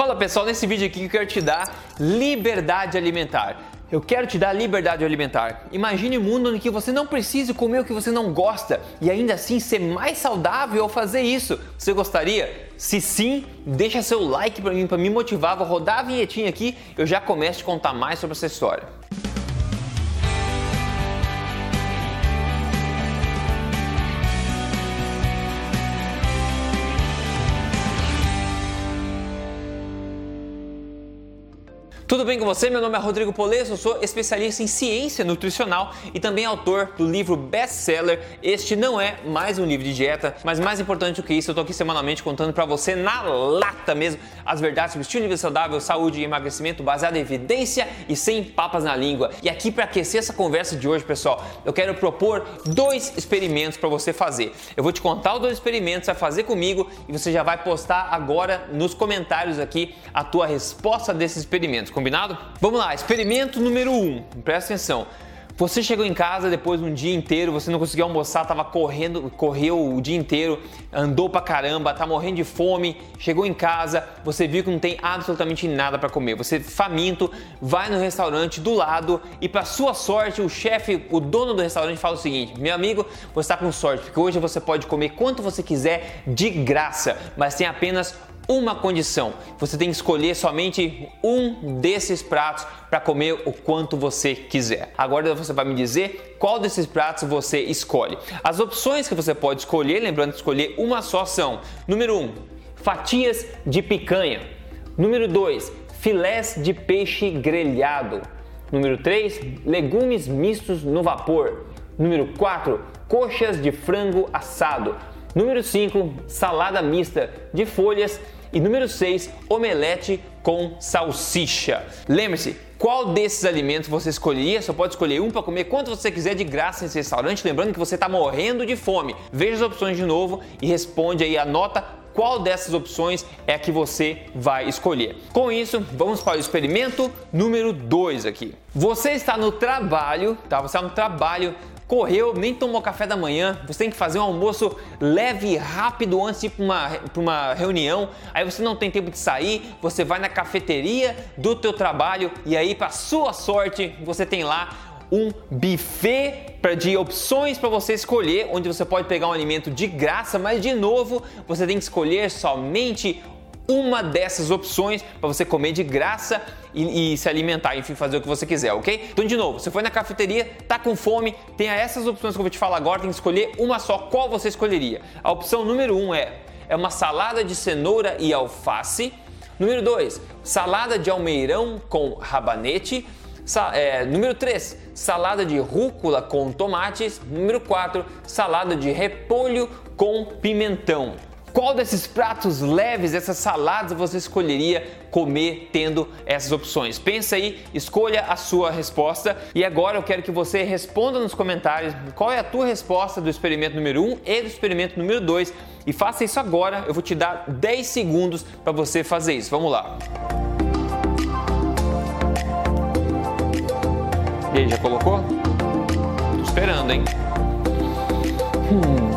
Fala pessoal, nesse vídeo aqui eu quero te dar liberdade alimentar. Eu quero te dar liberdade alimentar. Imagine um mundo em que você não precise comer o que você não gosta e ainda assim ser mais saudável ao fazer isso. Você gostaria? Se sim, deixa seu like para mim para me motivar. Vou rodar a vinhetinha aqui. Eu já começo a te contar mais sobre essa história. Tudo bem com você? Meu nome é Rodrigo Polesso, sou especialista em ciência nutricional e também autor do livro best-seller. Este não é mais um livro de dieta, mas mais importante do que isso, eu tô aqui semanalmente contando para você na lata mesmo as verdades sobre estilo de vida saudável, saúde e emagrecimento baseado em evidência e sem papas na língua. E aqui para aquecer essa conversa de hoje, pessoal, eu quero propor dois experimentos para você fazer. Eu vou te contar os dois experimentos, vai fazer comigo e você já vai postar agora nos comentários aqui a tua resposta desses experimentos combinado? Vamos lá, experimento número 1. Um. Presta atenção. Você chegou em casa depois de um dia inteiro, você não conseguiu almoçar, estava correndo, correu o dia inteiro, andou pra caramba, tá morrendo de fome, chegou em casa, você viu que não tem absolutamente nada para comer. Você faminto, vai no restaurante do lado e para sua sorte, o chefe, o dono do restaurante fala o seguinte: "Meu amigo, você está com sorte, porque hoje você pode comer quanto você quiser de graça, mas tem apenas uma condição: você tem que escolher somente um desses pratos para comer o quanto você quiser. Agora você vai me dizer qual desses pratos você escolhe. As opções que você pode escolher, lembrando de escolher uma só são: número 1, um, fatias de picanha. Número 2, filés de peixe grelhado. Número 3, legumes mistos no vapor. Número 4, coxas de frango assado. Número 5, salada mista de folhas e número 6, omelete com salsicha. Lembre-se, qual desses alimentos você escolheria? Só pode escolher um para comer quanto você quiser de graça nesse restaurante. Lembrando que você está morrendo de fome. Veja as opções de novo e responde aí, anota qual dessas opções é que você vai escolher. Com isso, vamos para o experimento número 2 aqui. Você está no trabalho, tá? Você está no trabalho correu, nem tomou café da manhã, você tem que fazer um almoço leve e rápido antes de ir para uma, uma reunião, aí você não tem tempo de sair, você vai na cafeteria do teu trabalho e aí, para sua sorte, você tem lá um buffet de opções para você escolher, onde você pode pegar um alimento de graça, mas de novo você tem que escolher somente uma dessas opções para você comer de graça e, e, se alimentar, enfim, fazer o que você quiser, ok? Então, de novo, você foi na cafeteria, tá com fome, tem essas opções que eu vou te falar agora, tem que escolher uma só. Qual você escolheria? A opção número um é, é uma salada de cenoura e alface. Número 2, salada de almeirão com rabanete. Sa é, número 3, salada de rúcula com tomates. Número 4, salada de repolho com pimentão. Qual desses pratos leves, essas saladas você escolheria comer tendo essas opções? Pensa aí, escolha a sua resposta e agora eu quero que você responda nos comentários qual é a tua resposta do experimento número 1 e do experimento número 2 e faça isso agora. Eu vou te dar 10 segundos para você fazer isso. Vamos lá. E aí, já colocou? Tô esperando, hein? Hum.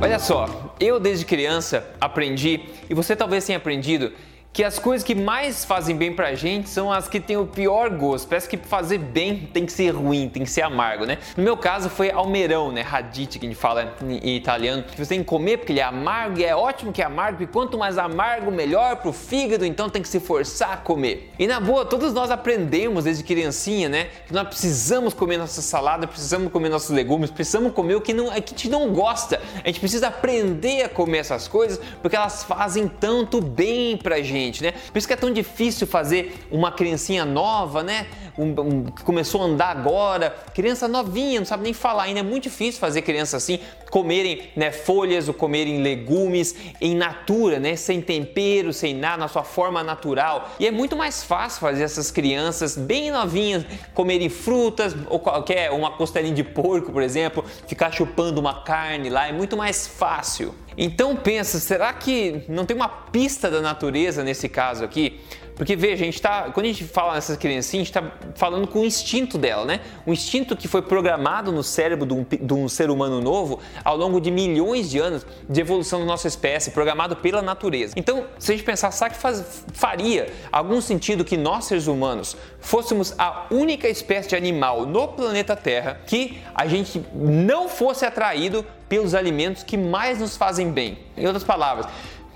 Olha só, eu, desde criança, aprendi, e você talvez tenha aprendido, que as coisas que mais fazem bem pra gente são as que têm o pior gosto. Parece que fazer bem tem que ser ruim, tem que ser amargo, né? No meu caso foi almeirão, né? Radite que a gente fala em italiano. Que você tem que comer porque ele é amargo e é ótimo que é amargo, e quanto mais amargo, melhor pro fígado, então tem que se forçar a comer. E na boa, todos nós aprendemos desde criancinha, né? Que nós precisamos comer nossa salada, precisamos comer nossos legumes, precisamos comer o que, não, é que a gente não gosta. A gente precisa aprender a comer essas coisas porque elas fazem tanto bem pra gente né? Por isso que é tão difícil fazer uma criancinha nova, né? Um, um, que começou a andar agora, criança novinha, não sabe nem falar ainda, é muito difícil fazer criança assim comerem né, folhas ou comerem legumes em natura, né? Sem tempero, sem nada, na sua forma natural. E é muito mais fácil fazer essas crianças bem novinhas comerem frutas ou qualquer uma costelinha de porco, por exemplo, ficar chupando uma carne lá, é muito mais fácil. Então pensa, será que não tem uma pista da natureza nesse caso aqui? Porque veja, a gente tá, quando a gente fala nessas criancinhas, a gente está falando com o instinto dela, né? O instinto que foi programado no cérebro de um, de um ser humano novo ao longo de milhões de anos de evolução da nossa espécie, programado pela natureza. Então, se a gente pensar, será que faz, faria algum sentido que nós, seres humanos, fôssemos a única espécie de animal no planeta Terra que a gente não fosse atraído pelos alimentos que mais nos fazem bem? Em outras palavras,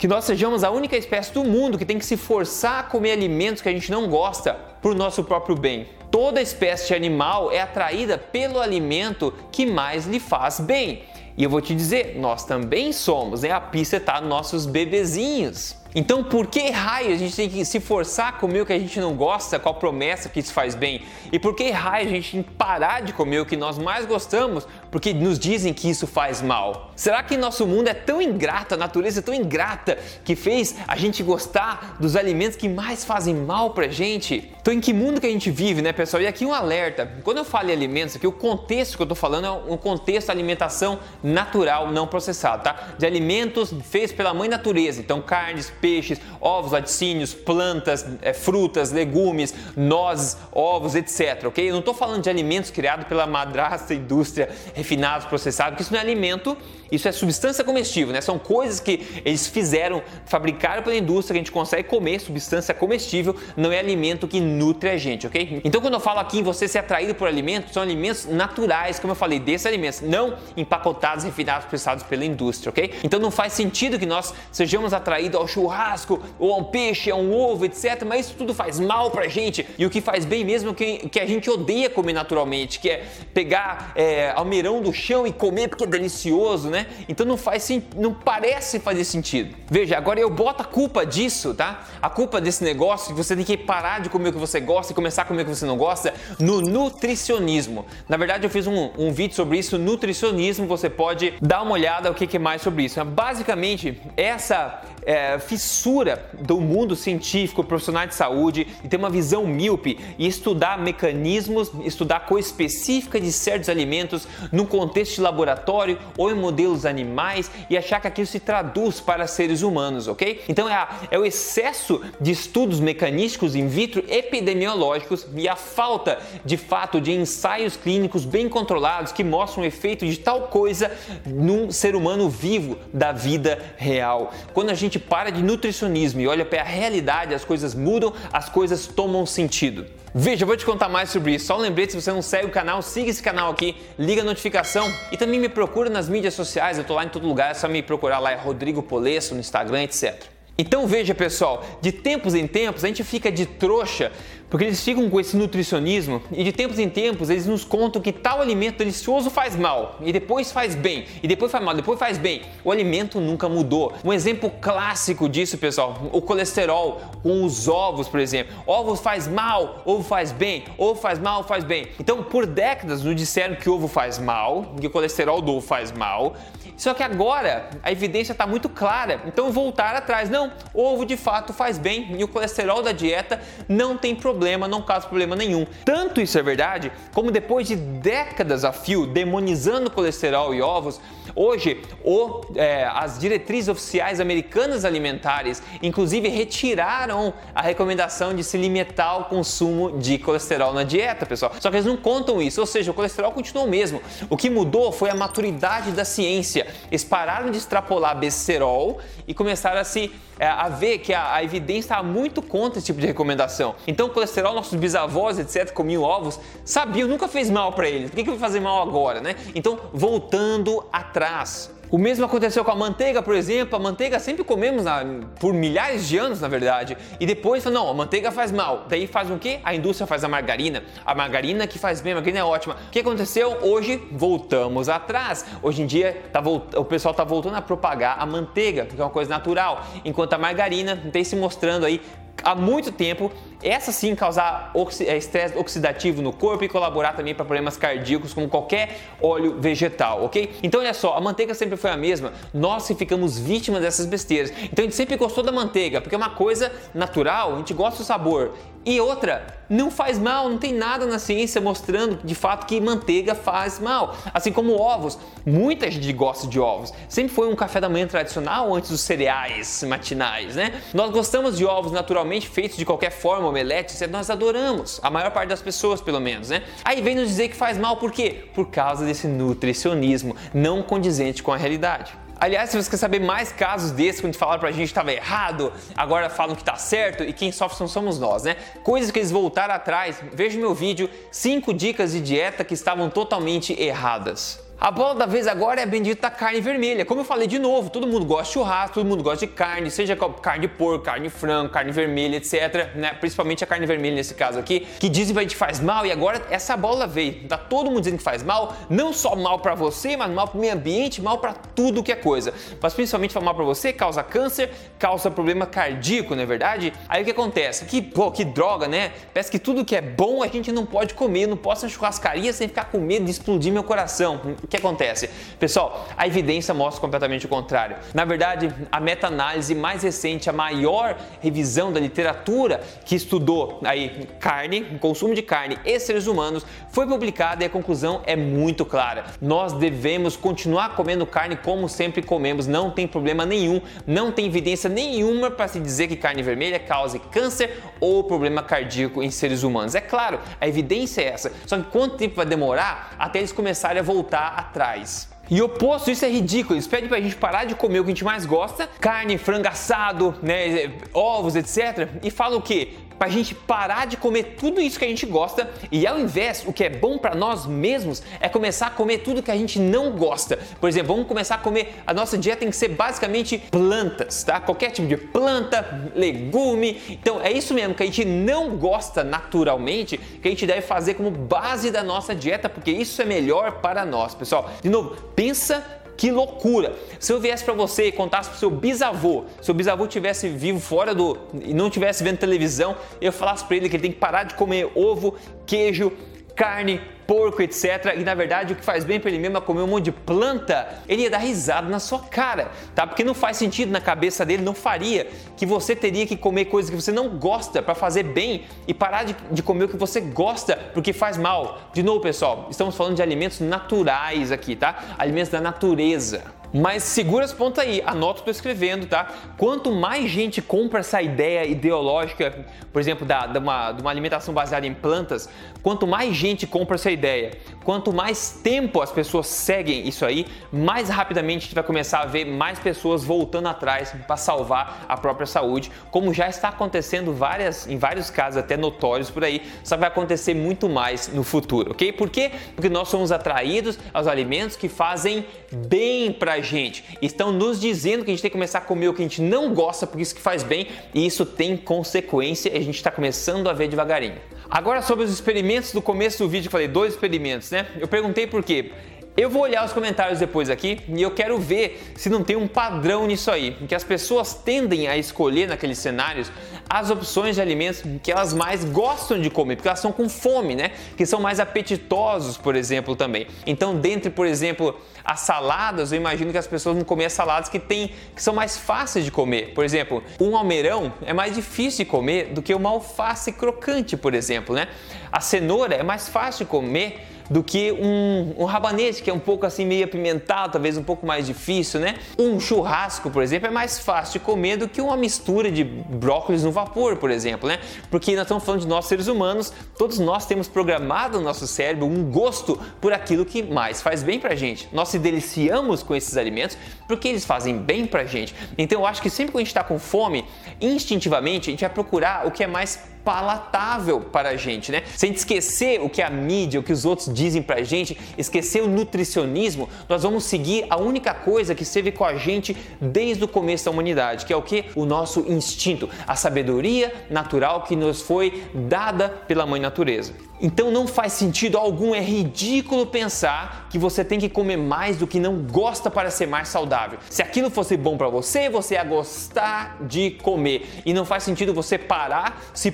que nós sejamos a única espécie do mundo que tem que se forçar a comer alimentos que a gente não gosta por nosso próprio bem. Toda espécie animal é atraída pelo alimento que mais lhe faz bem. E eu vou te dizer, nós também somos, né? A pista está nos nossos bebezinhos. Então, por que raio a gente tem que se forçar a comer o que a gente não gosta com a promessa que isso faz bem? E por que raio a gente tem que parar de comer o que nós mais gostamos porque nos dizem que isso faz mal? Será que nosso mundo é tão ingrato, a natureza é tão ingrata que fez a gente gostar dos alimentos que mais fazem mal pra gente? Então, em que mundo que a gente vive, né, pessoal? E aqui um alerta: quando eu falo em alimentos, aqui o contexto que eu tô falando é um contexto de alimentação natural, não processado, tá? De alimentos feitos pela mãe natureza, então carnes, peixes, ovos, laticínios, plantas, é, frutas, legumes, nozes, ovos, etc. Ok? Eu não estou falando de alimentos criados pela madrasta indústria, refinados, processados, porque isso não é alimento, isso é substância comestível, né? São coisas que eles fizeram, fabricaram pela indústria, que a gente consegue comer, substância comestível, não é alimento que nutre a gente, ok? Então quando eu falo aqui em você ser atraído por alimentos, são alimentos naturais, como eu falei, desses alimentos, não empacotados, refinados, processados pela indústria, ok? Então não faz sentido que nós sejamos atraídos ao churrasco ou a um peixe, a um ovo, etc. Mas isso tudo faz mal pra gente. E o que faz bem mesmo é que, que a gente odeia comer naturalmente, que é pegar é, almeirão do chão e comer porque é delicioso, né? Então não faz não parece fazer sentido. Veja, agora eu boto a culpa disso, tá? A culpa desse negócio que você tem que parar de comer o que você gosta e começar a comer o que você não gosta no nutricionismo. Na verdade, eu fiz um, um vídeo sobre isso, nutricionismo. Você pode dar uma olhada o que, que é mais sobre isso. Basicamente, essa é, fissura do mundo científico, profissional de saúde e ter uma visão míope e estudar mecanismos, estudar coisa específica de certos alimentos num contexto de laboratório ou em modelos animais e achar que aquilo se traduz para seres humanos, ok? Então é, a, é o excesso de estudos mecanísticos in vitro epidemiológicos e a falta de fato de ensaios clínicos bem controlados que mostram o efeito de tal coisa num ser humano vivo da vida real. Quando a gente gente para de nutricionismo e olha para a realidade, as coisas mudam, as coisas tomam sentido. Veja, eu vou te contar mais sobre isso. Só um lembrete, se você não segue o canal, siga esse canal aqui, liga a notificação e também me procura nas mídias sociais, eu tô lá em todo lugar, é só me procurar lá, é Rodrigo Polesso no Instagram, etc. Então veja pessoal, de tempos em tempos a gente fica de trouxa porque eles ficam com esse nutricionismo e de tempos em tempos eles nos contam que tal alimento delicioso faz mal e depois faz bem e depois faz mal, depois faz bem. O alimento nunca mudou. Um exemplo clássico disso, pessoal, o colesterol com os ovos, por exemplo. Ovos faz mal, ovo faz bem, ovo faz mal, faz bem. Então, por décadas nos disseram que ovo faz mal, que o colesterol do ovo faz mal. Só que agora a evidência está muito clara. Então, voltar atrás, não, ovo de fato faz bem e o colesterol da dieta não tem problema não causa problema nenhum. Tanto isso é verdade, como depois de décadas a fio demonizando colesterol e ovos, hoje o, é, as diretrizes oficiais americanas alimentares, inclusive, retiraram a recomendação de se limitar ao consumo de colesterol na dieta, pessoal. Só que eles não contam isso, ou seja, o colesterol continuou o mesmo. O que mudou foi a maturidade da ciência. Eles pararam de extrapolar besterol e começaram a se é, a ver que a, a evidência está muito contra esse tipo de recomendação. Então, o colesterol, nossos bisavós, etc., comiam ovos, sabiam, nunca fez mal para eles. Por que, que vai fazer mal agora, né? Então, voltando atrás. O mesmo aconteceu com a manteiga, por exemplo. A manteiga sempre comemos na, por milhares de anos, na verdade. E depois, não, a manteiga faz mal. Daí faz o quê? A indústria faz a margarina. A margarina que faz bem, a margarina é ótima. O que aconteceu? Hoje voltamos atrás. Hoje em dia tá, o pessoal está voltando a propagar a manteiga, que é uma coisa natural, enquanto a margarina tem se mostrando aí há muito tempo, essa sim causar é, estresse oxidativo no corpo e colaborar também para problemas cardíacos como qualquer óleo vegetal, ok? Então olha só, a manteiga sempre foi a mesma, nós que ficamos vítimas dessas besteiras. Então a gente sempre gostou da manteiga, porque é uma coisa natural, a gente gosta do sabor. E outra, não faz mal, não tem nada na ciência mostrando de fato que manteiga faz mal. Assim como ovos, muita gente gosta de ovos. Sempre foi um café da manhã tradicional antes dos cereais matinais, né? Nós gostamos de ovos naturalmente feitos de qualquer forma, omeletes, nós adoramos. A maior parte das pessoas, pelo menos, né? Aí vem nos dizer que faz mal por quê? Por causa desse nutricionismo não condizente com a realidade. Aliás, se você quer saber mais casos desses, quando falaram pra gente que estava errado, agora falam que tá certo e quem sofre somos nós, né? Coisas que eles voltaram atrás, veja meu vídeo 5 dicas de dieta que estavam totalmente erradas. A bola da vez agora é a bendita carne vermelha. Como eu falei de novo, todo mundo gosta de churrasco, todo mundo gosta de carne, seja carne de porco, carne de frango, carne vermelha, etc. Né? Principalmente a carne vermelha nesse caso aqui, que dizem que a gente faz mal e agora essa bola veio. Tá todo mundo dizendo que faz mal, não só mal para você, mas mal para o meio ambiente, mal para tudo que é coisa. Mas principalmente mal para você, causa câncer, causa problema cardíaco, não é verdade? Aí o que acontece? Que, pô, que droga, né? Parece que tudo que é bom a gente não pode comer, não posso na churrascaria sem ficar com medo de explodir meu coração que acontece? Pessoal, a evidência mostra completamente o contrário. Na verdade, a meta-análise mais recente, a maior revisão da literatura que estudou aí carne, consumo de carne e seres humanos, foi publicada e a conclusão é muito clara. Nós devemos continuar comendo carne como sempre comemos, não tem problema nenhum, não tem evidência nenhuma para se dizer que carne vermelha cause câncer ou problema cardíaco em seres humanos. É claro, a evidência é essa. Só que quanto tempo vai demorar até eles começarem a voltar atrás. E oposto, isso é ridículo. Eles pedem pra gente parar de comer o que a gente mais gosta, carne, frango assado, né, ovos, etc. E falam o quê? Pra gente parar de comer tudo isso que a gente gosta e ao invés, o que é bom para nós mesmos é começar a comer tudo que a gente não gosta. Por exemplo, vamos começar a comer, a nossa dieta tem que ser basicamente plantas, tá? Qualquer tipo de planta, legume. Então é isso mesmo que a gente não gosta naturalmente, que a gente deve fazer como base da nossa dieta, porque isso é melhor para nós, pessoal. De novo, pensa que loucura! Se eu viesse para você e contasse pro seu bisavô, se o bisavô tivesse vivo fora do e não tivesse vendo televisão, eu falasse para ele que ele tem que parar de comer ovo, queijo, carne, porco, etc. E na verdade o que faz bem para ele mesmo é comer um monte de planta, ele ia dar risada na sua cara, tá? Porque não faz sentido na cabeça dele, não faria que você teria que comer coisas que você não gosta para fazer bem e parar de, de comer o que você gosta porque faz mal. De novo, pessoal, estamos falando de alimentos naturais aqui, tá? Alimentos da natureza. Mas segura as pontas aí, anota o que estou escrevendo, tá? Quanto mais gente compra essa ideia ideológica, por exemplo, da, de, uma, de uma alimentação baseada em plantas, quanto mais gente compra essa ideia, quanto mais tempo as pessoas seguem isso aí, mais rapidamente a gente vai começar a ver mais pessoas voltando atrás para salvar a própria saúde, como já está acontecendo várias, em vários casos até notórios por aí, só vai acontecer muito mais no futuro, ok? Por quê? Porque nós somos atraídos aos alimentos que fazem bem para gente. Estão nos dizendo que a gente tem que começar a comer o que a gente não gosta, porque isso que faz bem, e isso tem consequência e a gente está começando a ver devagarinho. Agora sobre os experimentos do começo do vídeo, eu falei dois experimentos, né? Eu perguntei por quê. Eu vou olhar os comentários depois aqui e eu quero ver se não tem um padrão nisso aí, que as pessoas tendem a escolher naqueles cenários as opções de alimentos que elas mais gostam de comer, porque elas estão com fome, né? Que são mais apetitosos, por exemplo, também. Então, dentre, por exemplo, as saladas, eu imagino que as pessoas vão comer as saladas que tem, que são mais fáceis de comer. Por exemplo, um almeirão é mais difícil de comer do que uma alface crocante, por exemplo, né? A cenoura é mais fácil de comer do que um, um rabanete, que é um pouco assim meio apimentado, talvez um pouco mais difícil, né? Um churrasco, por exemplo, é mais fácil de comer do que uma mistura de brócolis no vapor, por exemplo, né? Porque nós estamos falando de nós seres humanos, todos nós temos programado no nosso cérebro um gosto por aquilo que mais faz bem pra gente. Nós se deliciamos com esses alimentos porque eles fazem bem pra gente. Então eu acho que sempre que a gente está com fome, instintivamente a gente vai procurar o que é mais palatável para a gente, né? Se a gente esquecer o que a mídia, o que os outros dizem para a gente, esquecer o nutricionismo, nós vamos seguir a única coisa que esteve com a gente desde o começo da humanidade, que é o que? O nosso instinto, a sabedoria natural que nos foi dada pela mãe natureza. Então não faz sentido algum, é ridículo pensar que você tem que comer mais do que não gosta para ser mais saudável. Se aquilo fosse bom para você, você ia gostar de comer. E não faz sentido você parar, se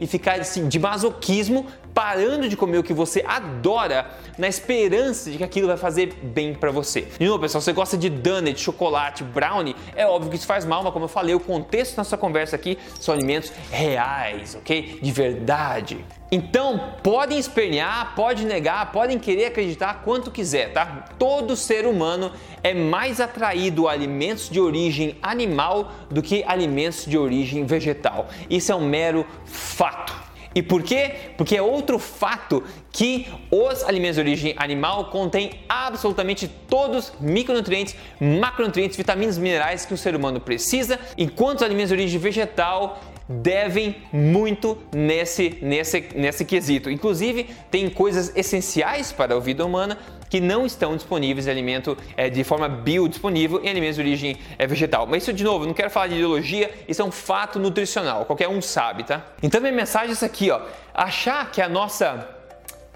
e ficar assim, de masoquismo parando de comer o que você adora na esperança de que aquilo vai fazer bem para você. De novo, pessoal, você gosta de donut, chocolate, brownie, é óbvio que isso faz mal, mas como eu falei, o contexto da nossa conversa aqui são alimentos reais, ok? De verdade. Então, podem espernear, pode negar, podem querer acreditar quanto quiser, tá? Todo ser humano é mais atraído a alimentos de origem animal do que alimentos de origem vegetal. Isso é um mero fato. E por quê? Porque é outro fato que os alimentos de origem animal contêm absolutamente todos os micronutrientes, macronutrientes, vitaminas e minerais que o ser humano precisa, enquanto os alimentos de origem vegetal devem muito nesse, nesse, nesse quesito. Inclusive, tem coisas essenciais para a vida humana que não estão disponíveis em alimento é, de forma biodisponível em alimentos de origem é, vegetal. Mas isso, de novo, não quero falar de ideologia, isso é um fato nutricional, qualquer um sabe, tá? Então, minha mensagem é essa aqui, ó. Achar que a nossa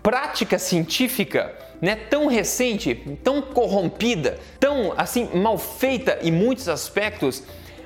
prática científica né, tão recente, tão corrompida, tão assim mal feita em muitos aspectos,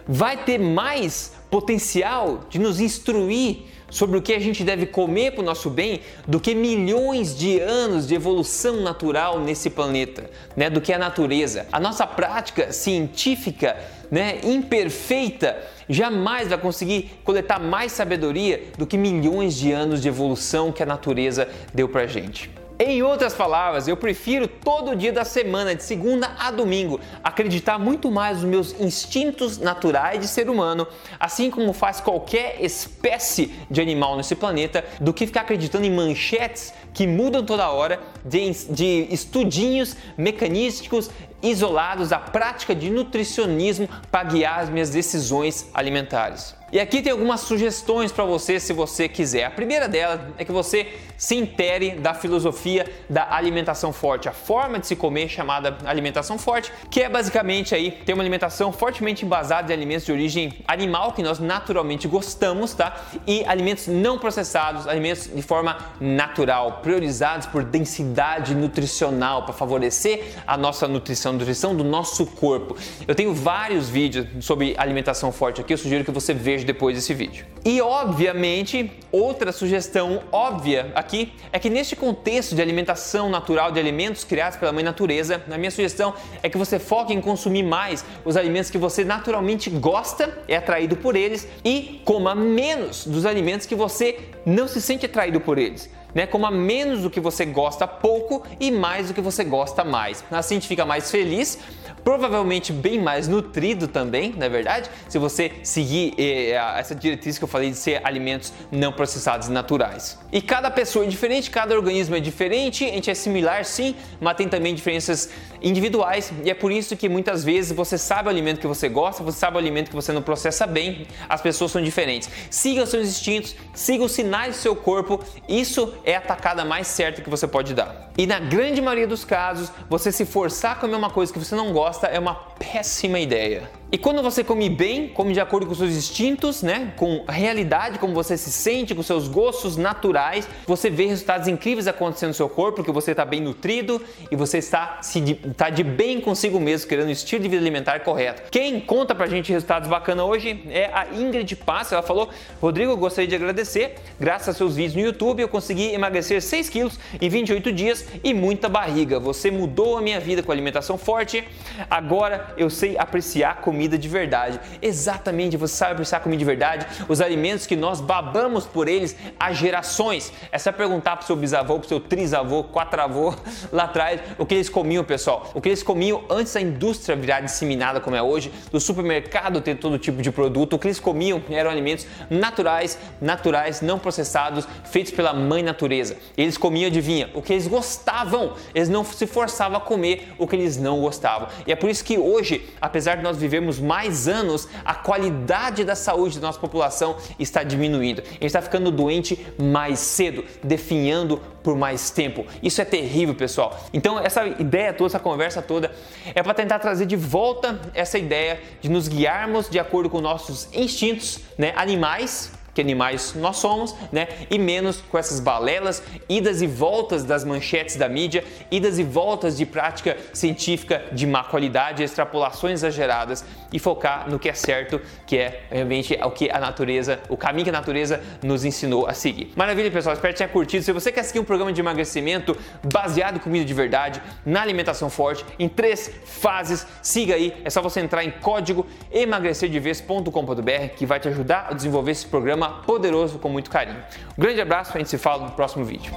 vai ter mais potencial de nos instruir sobre o que a gente deve comer para o nosso bem do que milhões de anos de evolução natural nesse planeta, né? do que a natureza. A nossa prática científica né, imperfeita jamais vai conseguir coletar mais sabedoria do que milhões de anos de evolução que a natureza deu para gente. Em outras palavras, eu prefiro todo dia da semana, de segunda a domingo, acreditar muito mais nos meus instintos naturais de ser humano, assim como faz qualquer espécie de animal nesse planeta, do que ficar acreditando em manchetes que mudam toda hora, de, de estudinhos mecanísticos isolados da prática de nutricionismo para guiar as minhas decisões alimentares. E aqui tem algumas sugestões para você se você quiser. A primeira delas é que você se intere da filosofia da alimentação forte, a forma de se comer chamada alimentação forte, que é basicamente aí ter uma alimentação fortemente embasada em alimentos de origem animal que nós naturalmente gostamos, tá? E alimentos não processados, alimentos de forma natural, priorizados por densidade nutricional para favorecer a nossa nutrição, a nutrição do nosso corpo. Eu tenho vários vídeos sobre alimentação forte aqui, eu sugiro que você veja vejo depois desse vídeo. E obviamente, outra sugestão óbvia aqui é que neste contexto de alimentação natural de alimentos criados pela mãe natureza, a minha sugestão é que você foque em consumir mais os alimentos que você naturalmente gosta, é atraído por eles e coma menos dos alimentos que você não se sente atraído por eles né? Coma menos do que você gosta pouco e mais do que você gosta mais. Assim a gente fica mais feliz, provavelmente bem mais nutrido também, na é verdade, se você seguir eh, essa diretriz que eu falei de ser alimentos não processados naturais. E cada pessoa é diferente, cada organismo é diferente, a gente é similar sim, mas tem também diferenças individuais e é por isso que muitas vezes você sabe o alimento que você gosta, você sabe o alimento que você não processa bem, as pessoas são diferentes. Siga os seus instintos, siga os sinais do seu corpo, isso é a tacada mais certa que você pode dar. E na grande maioria dos casos, você se forçar a comer uma coisa que você não gosta é uma péssima ideia. E quando você come bem, come de acordo com seus instintos, né? Com a realidade, como você se sente, com seus gostos naturais, você vê resultados incríveis acontecendo no seu corpo, porque você está bem nutrido e você está, se de, está de bem consigo mesmo, querendo um estilo de vida alimentar correto. Quem conta pra gente resultados bacanas hoje é a Ingrid Passa. Ela falou: Rodrigo, eu gostaria de agradecer. Graças aos seus vídeos no YouTube, eu consegui emagrecer 6 quilos em 28 dias e muita barriga. Você mudou a minha vida com alimentação forte. Agora eu sei apreciar comida comida de verdade. Exatamente, você sabe apreciar comida de verdade? Os alimentos que nós babamos por eles há gerações. É só perguntar pro seu bisavô, pro seu trisavô, quatravô lá atrás o que eles comiam, pessoal. O que eles comiam antes da indústria virar disseminada como é hoje, do supermercado ter todo tipo de produto. O que eles comiam eram alimentos naturais, naturais, não processados, feitos pela mãe natureza. Eles comiam, adivinha, o que eles gostavam. Eles não se forçavam a comer o que eles não gostavam. E é por isso que hoje, apesar de nós vivermos mais anos, a qualidade da saúde da nossa população está diminuindo. A gente está ficando doente mais cedo, definhando por mais tempo. Isso é terrível, pessoal. Então, essa ideia toda, essa conversa toda, é para tentar trazer de volta essa ideia de nos guiarmos de acordo com nossos instintos né, animais que animais nós somos, né? E menos com essas balelas, idas e voltas das manchetes da mídia, idas e voltas de prática científica de má qualidade, extrapolações exageradas e focar no que é certo, que é realmente o que a natureza, o caminho que a natureza nos ensinou a seguir. Maravilha, pessoal, espero que tenha curtido. Se você quer seguir um programa de emagrecimento baseado em comida de verdade, na alimentação forte, em três fases, siga aí, é só você entrar em código emagrecerdeves.com.br que vai te ajudar a desenvolver esse programa poderoso com muito carinho. Um grande abraço, a gente se fala no próximo vídeo.